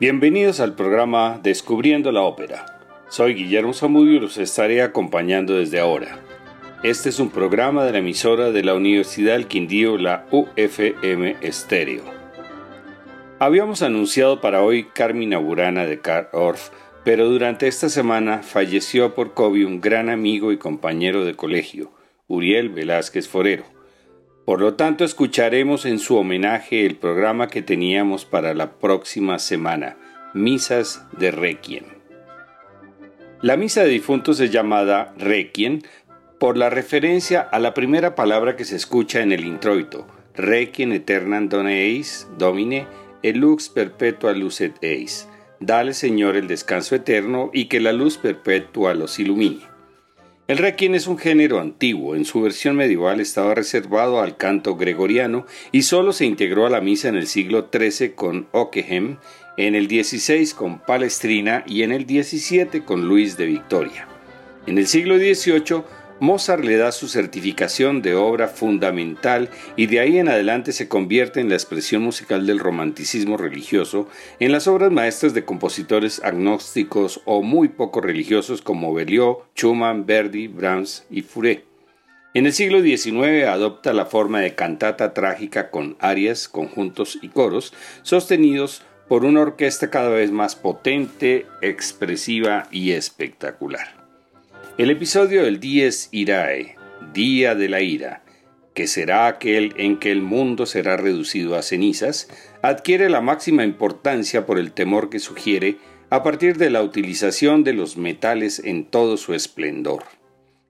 Bienvenidos al programa Descubriendo la Ópera. Soy Guillermo Zamudio y los estaré acompañando desde ahora. Este es un programa de la emisora de la Universidad del Quindío, la UFM Estéreo. Habíamos anunciado para hoy Carmina Burana de Karl Orff, pero durante esta semana falleció por COVID un gran amigo y compañero de colegio, Uriel Velázquez Forero. Por lo tanto, escucharemos en su homenaje el programa que teníamos para la próxima semana, Misas de Requiem. La misa de difuntos es llamada Requiem por la referencia a la primera palabra que se escucha en el introito, Requiem aeternam done Domine, el lux perpetua lucet eis. Dale, Señor, el descanso eterno y que la luz perpetua los ilumine. El requiem es un género antiguo, en su versión medieval estaba reservado al canto gregoriano y solo se integró a la misa en el siglo XIII con Ockeghem, en el XVI con Palestrina y en el XVII con Luis de Victoria. En el siglo XVIII Mozart le da su certificación de obra fundamental y de ahí en adelante se convierte en la expresión musical del romanticismo religioso en las obras maestras de compositores agnósticos o muy poco religiosos como Berlioz, Schumann, Verdi, Brahms y Fauré. En el siglo XIX adopta la forma de cantata trágica con arias, conjuntos y coros sostenidos por una orquesta cada vez más potente, expresiva y espectacular. El episodio del Dies Irae, Día de la Ira, que será aquel en que el mundo será reducido a cenizas, adquiere la máxima importancia por el temor que sugiere a partir de la utilización de los metales en todo su esplendor.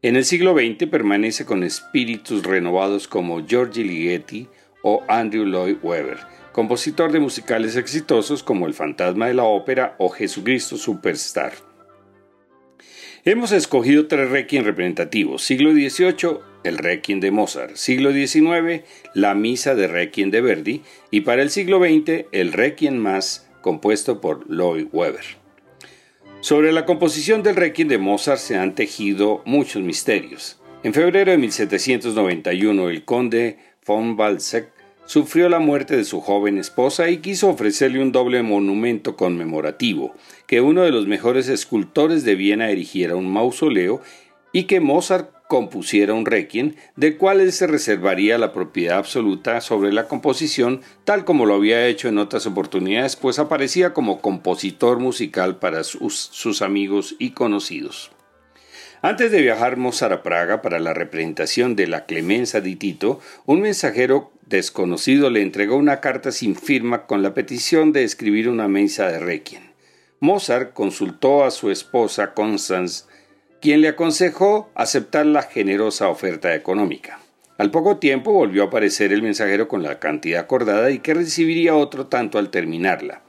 En el siglo XX permanece con espíritus renovados como Giorgi Ligeti o Andrew Lloyd Webber, compositor de musicales exitosos como El Fantasma de la Ópera o Jesucristo Superstar. Hemos escogido tres requiem representativos. Siglo XVIII, el requiem de Mozart. Siglo XIX, la misa de requiem de Verdi. Y para el siglo XX, el requiem más, compuesto por Lloyd Webber. Sobre la composición del requiem de Mozart se han tejido muchos misterios. En febrero de 1791, el conde von Balzac sufrió la muerte de su joven esposa y quiso ofrecerle un doble monumento conmemorativo, que uno de los mejores escultores de Viena erigiera un mausoleo y que Mozart compusiera un requiem, del cual él se reservaría la propiedad absoluta sobre la composición, tal como lo había hecho en otras oportunidades, pues aparecía como compositor musical para sus, amigos y conocidos. Antes de viajar Mozart a Praga para la representación de la Clemenza di Tito, un mensajero desconocido le entregó una carta sin firma con la petición de escribir una misa de requiem. Mozart consultó a su esposa Constance, quien le aconsejó aceptar la generosa oferta económica. Al poco tiempo volvió a aparecer el mensajero con la cantidad acordada y que recibiría otro tanto al terminarla.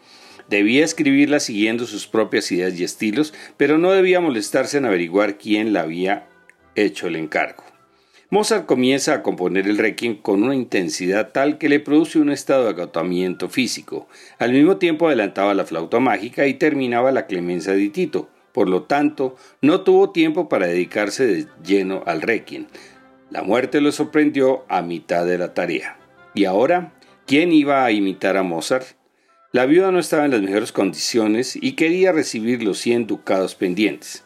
Debía escribirla siguiendo sus propias ideas y estilos, pero no debía molestarse en averiguar quién la había hecho el encargo. Mozart comienza a componer el requiem con una intensidad tal que le produce un estado de agotamiento físico. Al mismo tiempo adelantaba la flauta mágica y terminaba la clemencia de Tito. Por lo tanto, no tuvo tiempo para dedicarse de lleno al requiem. La muerte lo sorprendió a mitad de la tarea. ¿Y ahora? ¿Quién iba a imitar a Mozart? La viuda no estaba en las mejores condiciones y quería recibir los 100 ducados pendientes.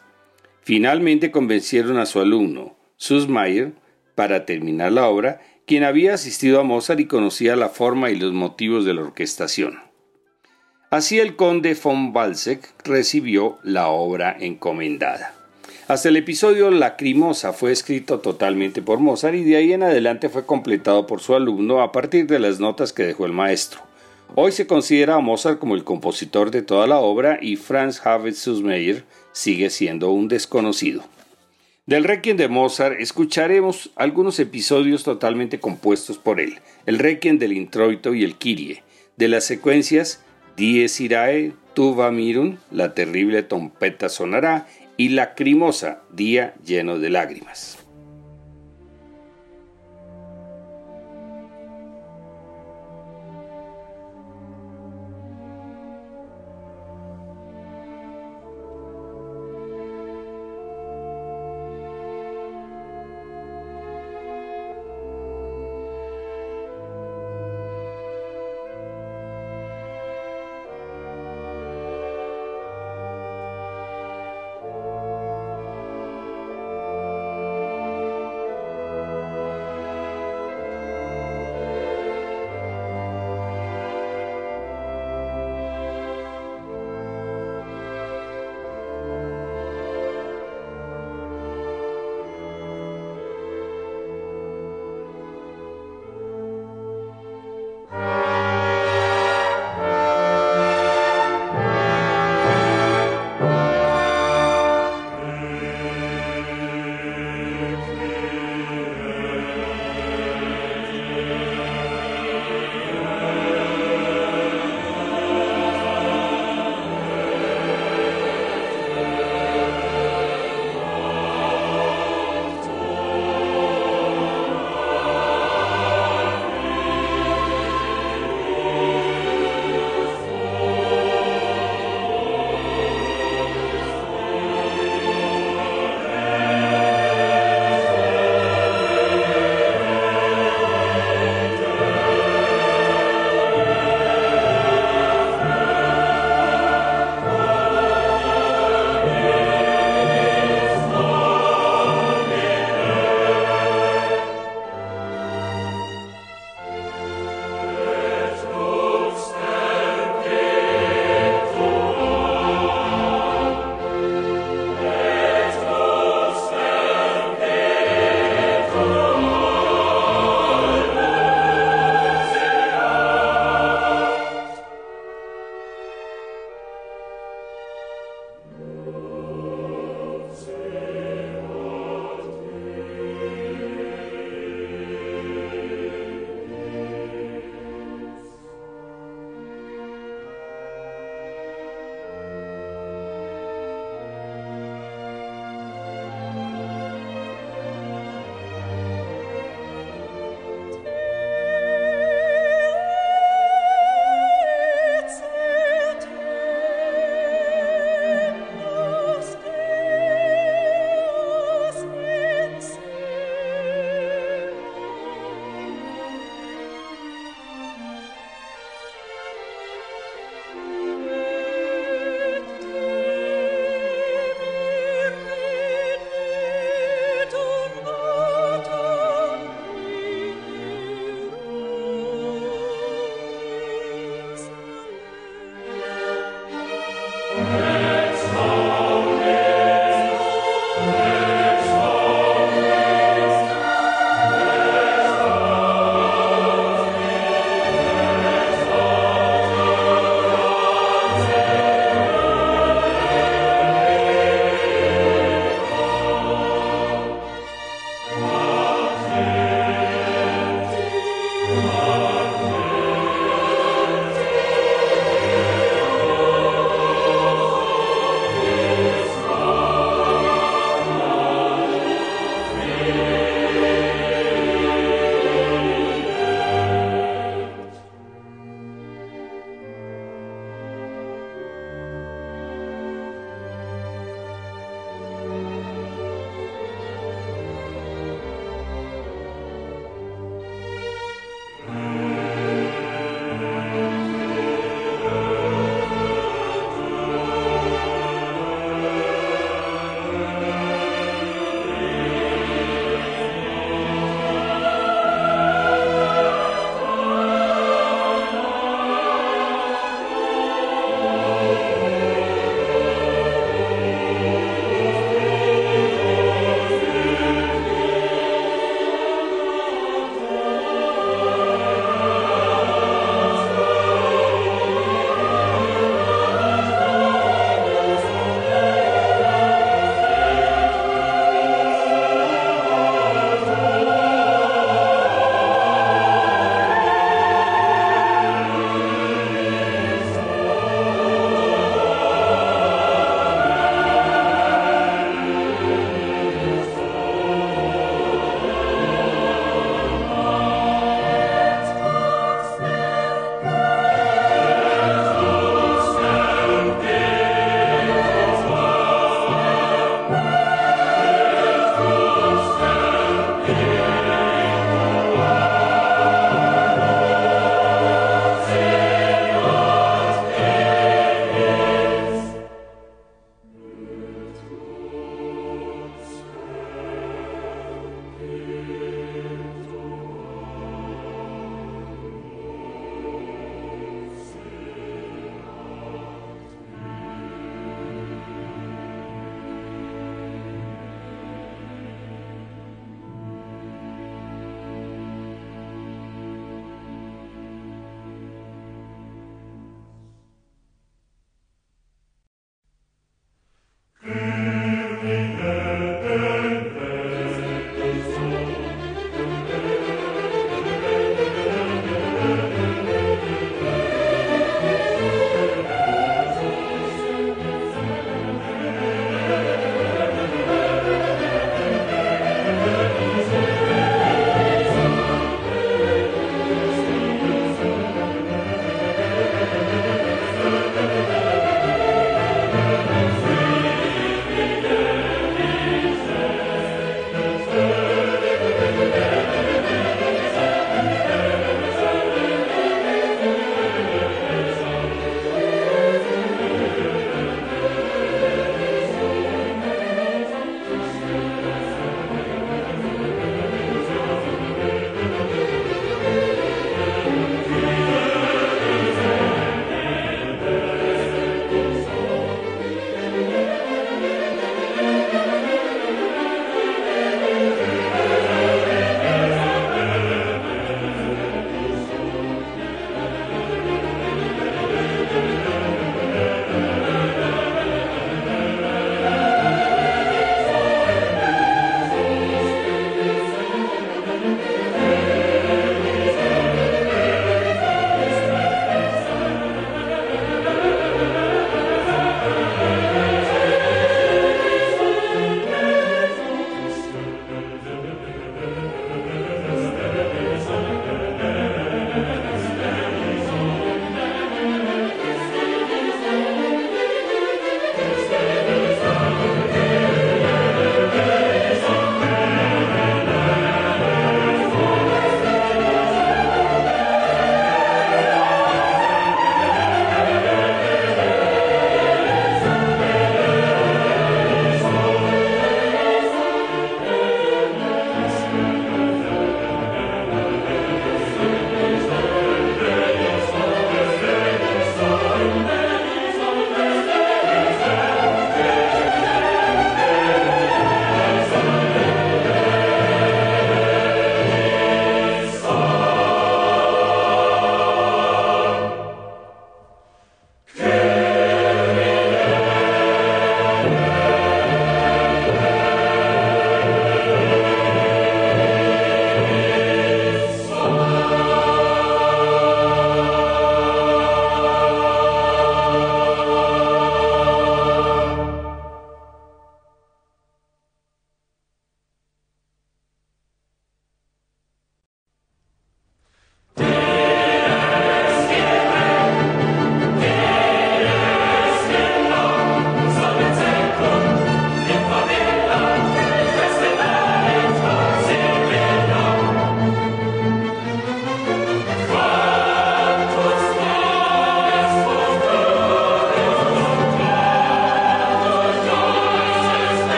Finalmente convencieron a su alumno, Sussmayer, para terminar la obra, quien había asistido a Mozart y conocía la forma y los motivos de la orquestación. Así el conde von Balzac recibió la obra encomendada. Hasta el episodio Lacrimosa fue escrito totalmente por Mozart y de ahí en adelante fue completado por su alumno a partir de las notas que dejó el maestro. Hoy se considera a Mozart como el compositor de toda la obra y Franz Havett Sussmayer sigue siendo un desconocido. Del Requiem de Mozart escucharemos algunos episodios totalmente compuestos por él, el Requiem del Introito y el Kyrie, de las secuencias Dies Irae, Tuva Mirun, la terrible trompeta sonará y Lacrimosa, día lleno de lágrimas.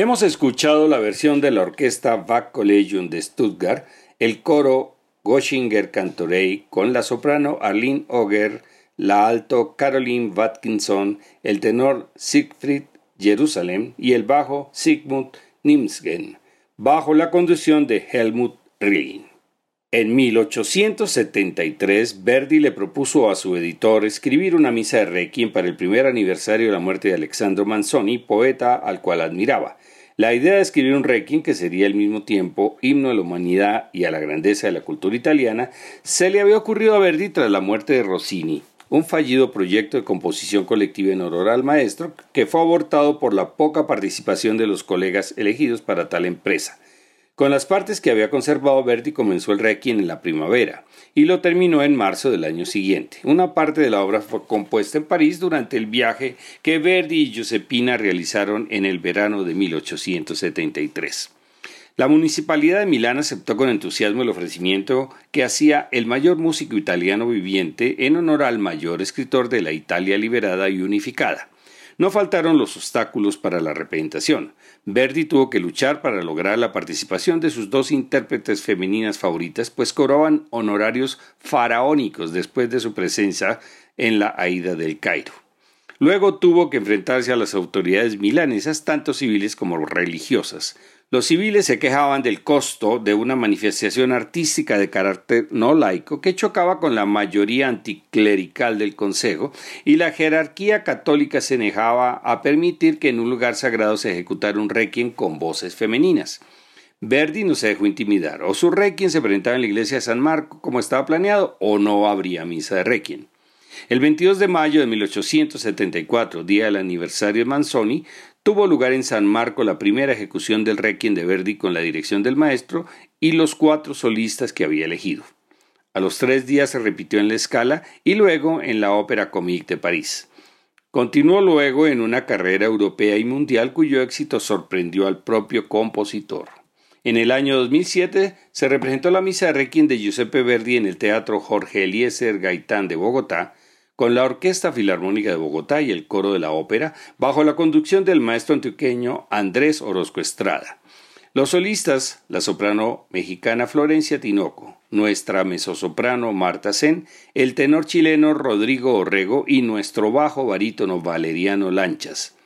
Hemos escuchado la versión de la orquesta Bach Collegium de Stuttgart, el coro Goschinger Cantorei con la soprano Arlene Oger, la alto Caroline Watkinson, el tenor Siegfried Jerusalem y el bajo Sigmund Nimsgen, bajo la conducción de Helmut Rilling. En 1873, Verdi le propuso a su editor escribir una misa de requiem para el primer aniversario de la muerte de Alexandro Manzoni, poeta al cual admiraba. La idea de escribir un requiem que sería al mismo tiempo himno a la humanidad y a la grandeza de la cultura italiana se le había ocurrido a Verdi tras la muerte de Rossini, un fallido proyecto de composición colectiva en honor al maestro que fue abortado por la poca participación de los colegas elegidos para tal empresa. Con las partes que había conservado Verdi comenzó el Requiem en la primavera y lo terminó en marzo del año siguiente. Una parte de la obra fue compuesta en París durante el viaje que Verdi y Giuseppina realizaron en el verano de 1873. La municipalidad de Milán aceptó con entusiasmo el ofrecimiento que hacía el mayor músico italiano viviente en honor al mayor escritor de la Italia liberada y unificada. No faltaron los obstáculos para la representación. Verdi tuvo que luchar para lograr la participación de sus dos intérpretes femeninas favoritas, pues cobraban honorarios faraónicos después de su presencia en la Aida del Cairo. Luego tuvo que enfrentarse a las autoridades milanesas, tanto civiles como religiosas, los civiles se quejaban del costo de una manifestación artística de carácter no laico que chocaba con la mayoría anticlerical del Consejo y la jerarquía católica se negaba a permitir que en un lugar sagrado se ejecutara un requiem con voces femeninas. Verdi no se dejó intimidar, o su requiem se presentaba en la iglesia de San Marco como estaba planeado, o no habría misa de requiem. El 22 de mayo de 1874, día del aniversario de Manzoni, tuvo lugar en San Marco la primera ejecución del Requiem de Verdi con la dirección del maestro y los cuatro solistas que había elegido. A los tres días se repitió en la escala y luego en la Ópera Comique de París. Continuó luego en una carrera europea y mundial cuyo éxito sorprendió al propio compositor. En el año 2007 se representó la misa de Requiem de Giuseppe Verdi en el Teatro Jorge Eliezer Gaitán de Bogotá, con la Orquesta Filarmónica de Bogotá y el Coro de la Ópera, bajo la conducción del maestro antioqueño Andrés Orozco Estrada. Los solistas, la soprano mexicana Florencia Tinoco, nuestra mezzosoprano Marta Sen, el tenor chileno Rodrigo Orrego y nuestro bajo barítono Valeriano Lanchas.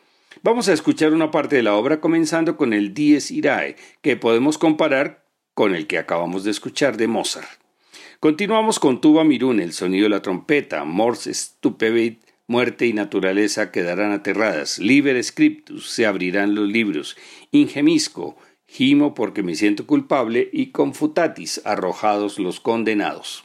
Vamos a escuchar una parte de la obra comenzando con el Dies Irae, que podemos comparar con el que acabamos de escuchar de Mozart. Continuamos con Tuba Mirún, el sonido de la trompeta, Morse Stupevit, muerte y naturaleza quedarán aterradas, Liber Scriptus, se abrirán los libros, Ingemisco, gimo porque me siento culpable y confutatis, arrojados los condenados.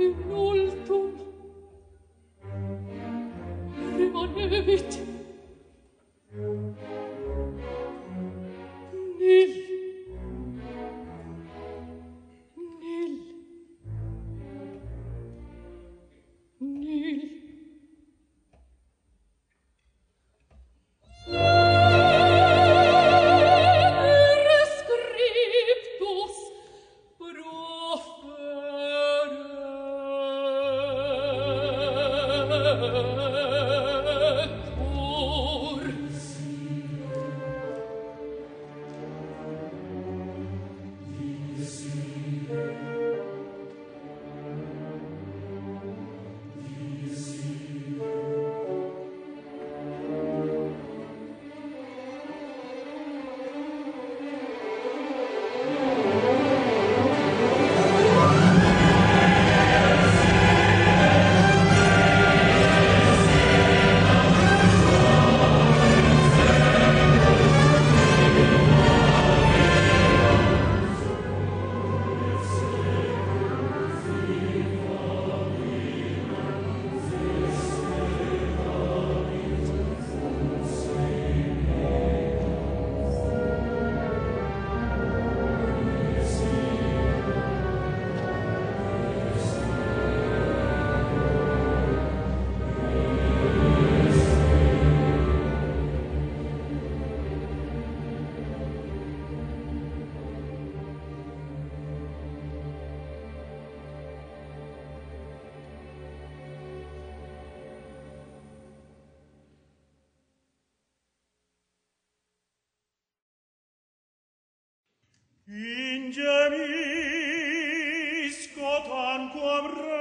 in ultum, rimanebit Ingemisco tanquam re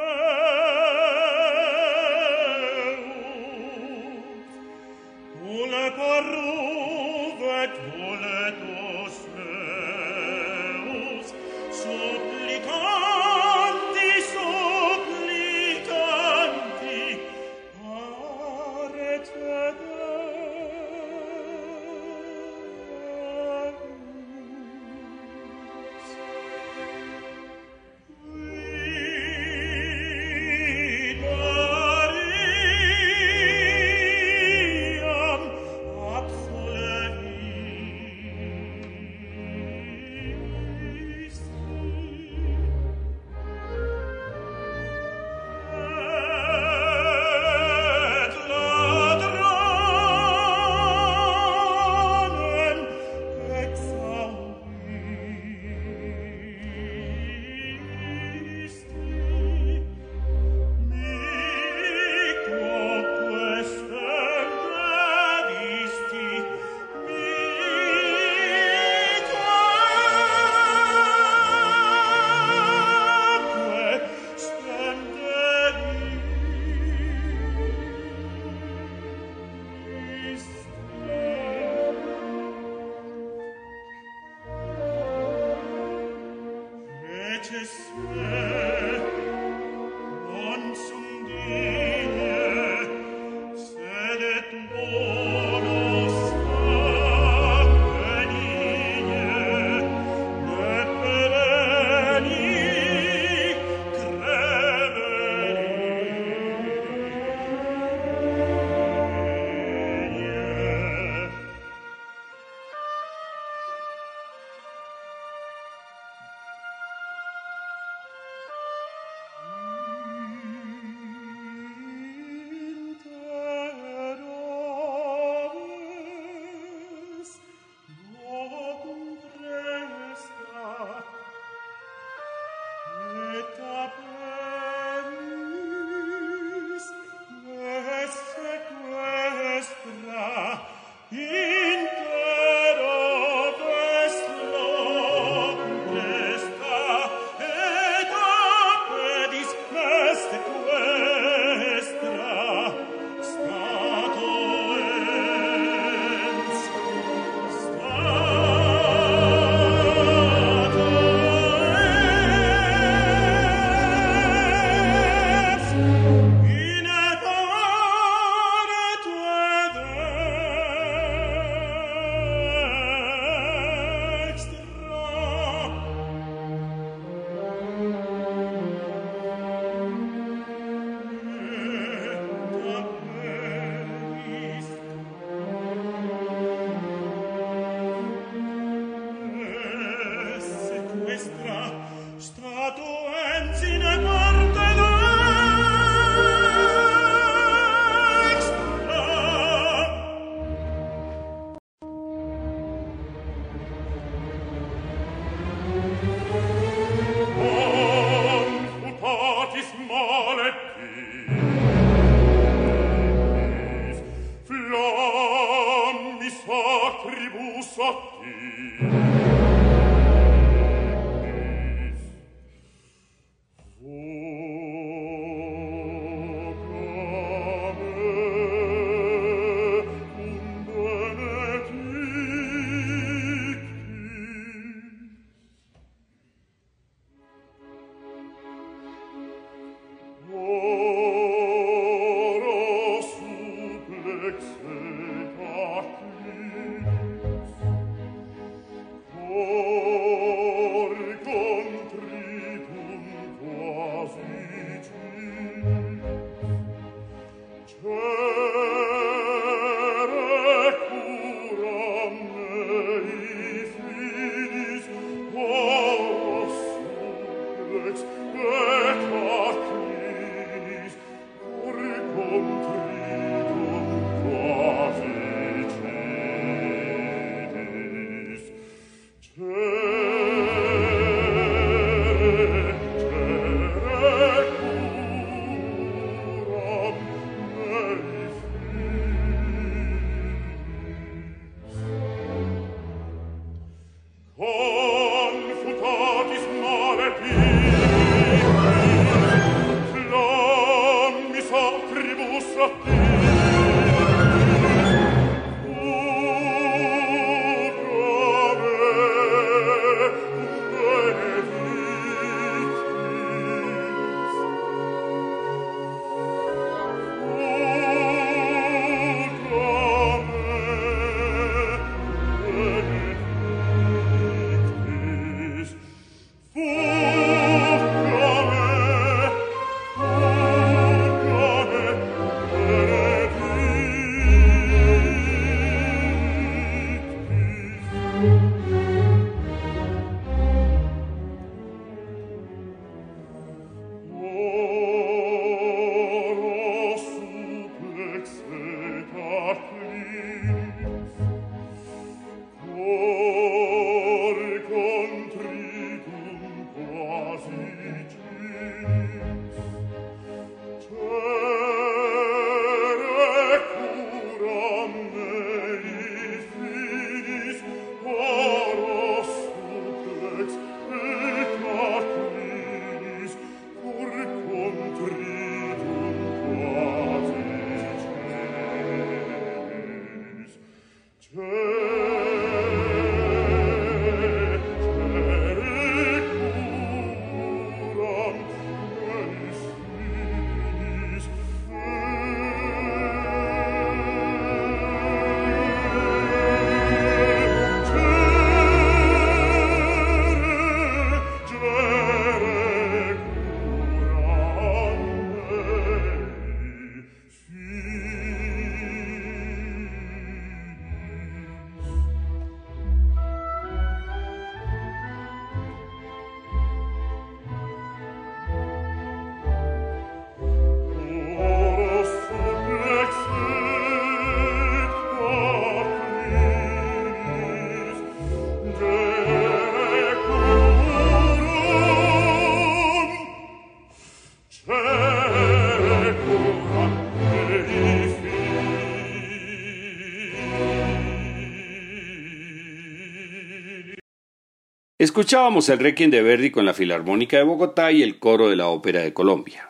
Escuchábamos el Requiem de Verdi con la Filarmónica de Bogotá y el coro de la Ópera de Colombia.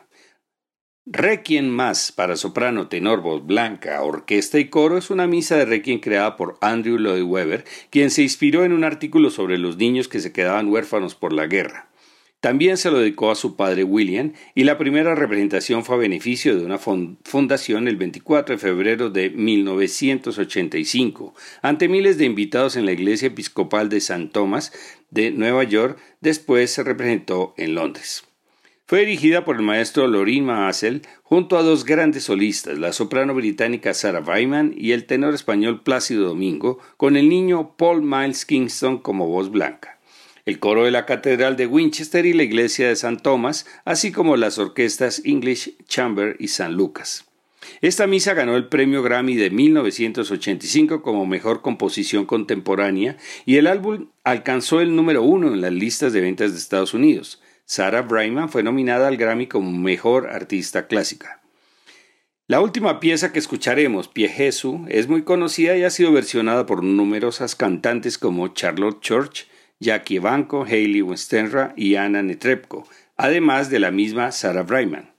Requiem más para soprano, tenor, voz blanca, orquesta y coro es una misa de Requiem creada por Andrew Lloyd Webber, quien se inspiró en un artículo sobre los niños que se quedaban huérfanos por la guerra. También se lo dedicó a su padre William y la primera representación fue a beneficio de una fundación el 24 de febrero de 1985, ante miles de invitados en la iglesia episcopal de St. Thomas de Nueva York, después se representó en Londres. Fue dirigida por el maestro Lorin Maazel junto a dos grandes solistas, la soprano británica Sarah Wyman y el tenor español Plácido Domingo, con el niño Paul Miles Kingston como voz blanca el coro de la Catedral de Winchester y la Iglesia de San Tomás, así como las orquestas English Chamber y San Lucas. Esta misa ganó el premio Grammy de 1985 como mejor composición contemporánea y el álbum alcanzó el número uno en las listas de ventas de Estados Unidos. Sarah Brightman fue nominada al Grammy como mejor artista clásica. La última pieza que escucharemos, Pie Jesús, es muy conocida y ha sido versionada por numerosas cantantes como Charlotte Church, Jackie Banco, Hayley Westenra y Anna Netrebko, además de la misma Sarah Brightman.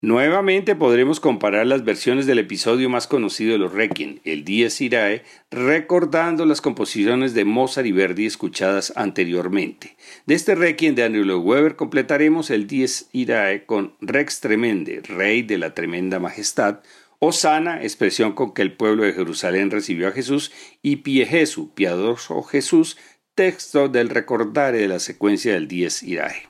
Nuevamente podremos comparar las versiones del episodio más conocido de los Requiem, el Dies Irae, recordando las composiciones de Mozart y Verdi escuchadas anteriormente. De este Requiem de Andrew Lloyd completaremos el Dies Irae con Rex Tremende, Rey de la Tremenda Majestad, Osana, expresión con que el pueblo de Jerusalén recibió a Jesús, y Pie Jesu, piadoso Jesús, texto del recordare de la secuencia del Dies Irae.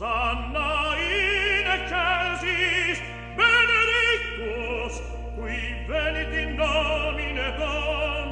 Hosanna in excelsis, benedictus, qui venit in nomine Domini,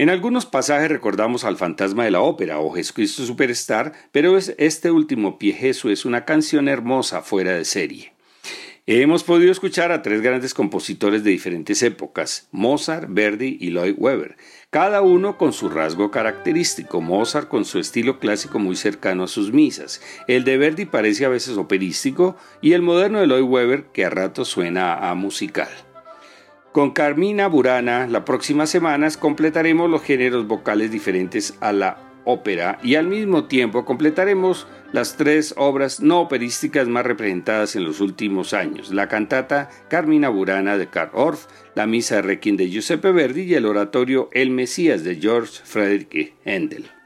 En algunos pasajes recordamos al fantasma de la ópera o Jesucristo Superstar, pero este último pie Jesús es una canción hermosa fuera de serie. Hemos podido escuchar a tres grandes compositores de diferentes épocas, Mozart, Verdi y Lloyd Webber, cada uno con su rasgo característico, Mozart con su estilo clásico muy cercano a sus misas, el de Verdi parece a veces operístico y el moderno de Lloyd Webber que a ratos suena a musical. Con Carmina Burana, la próxima semana completaremos los géneros vocales diferentes a la ópera y al mismo tiempo completaremos las tres obras no operísticas más representadas en los últimos años, la cantata Carmina Burana de Karl Orff, la misa Requiem de Giuseppe Verdi y el oratorio El Mesías de George Frederick Handel.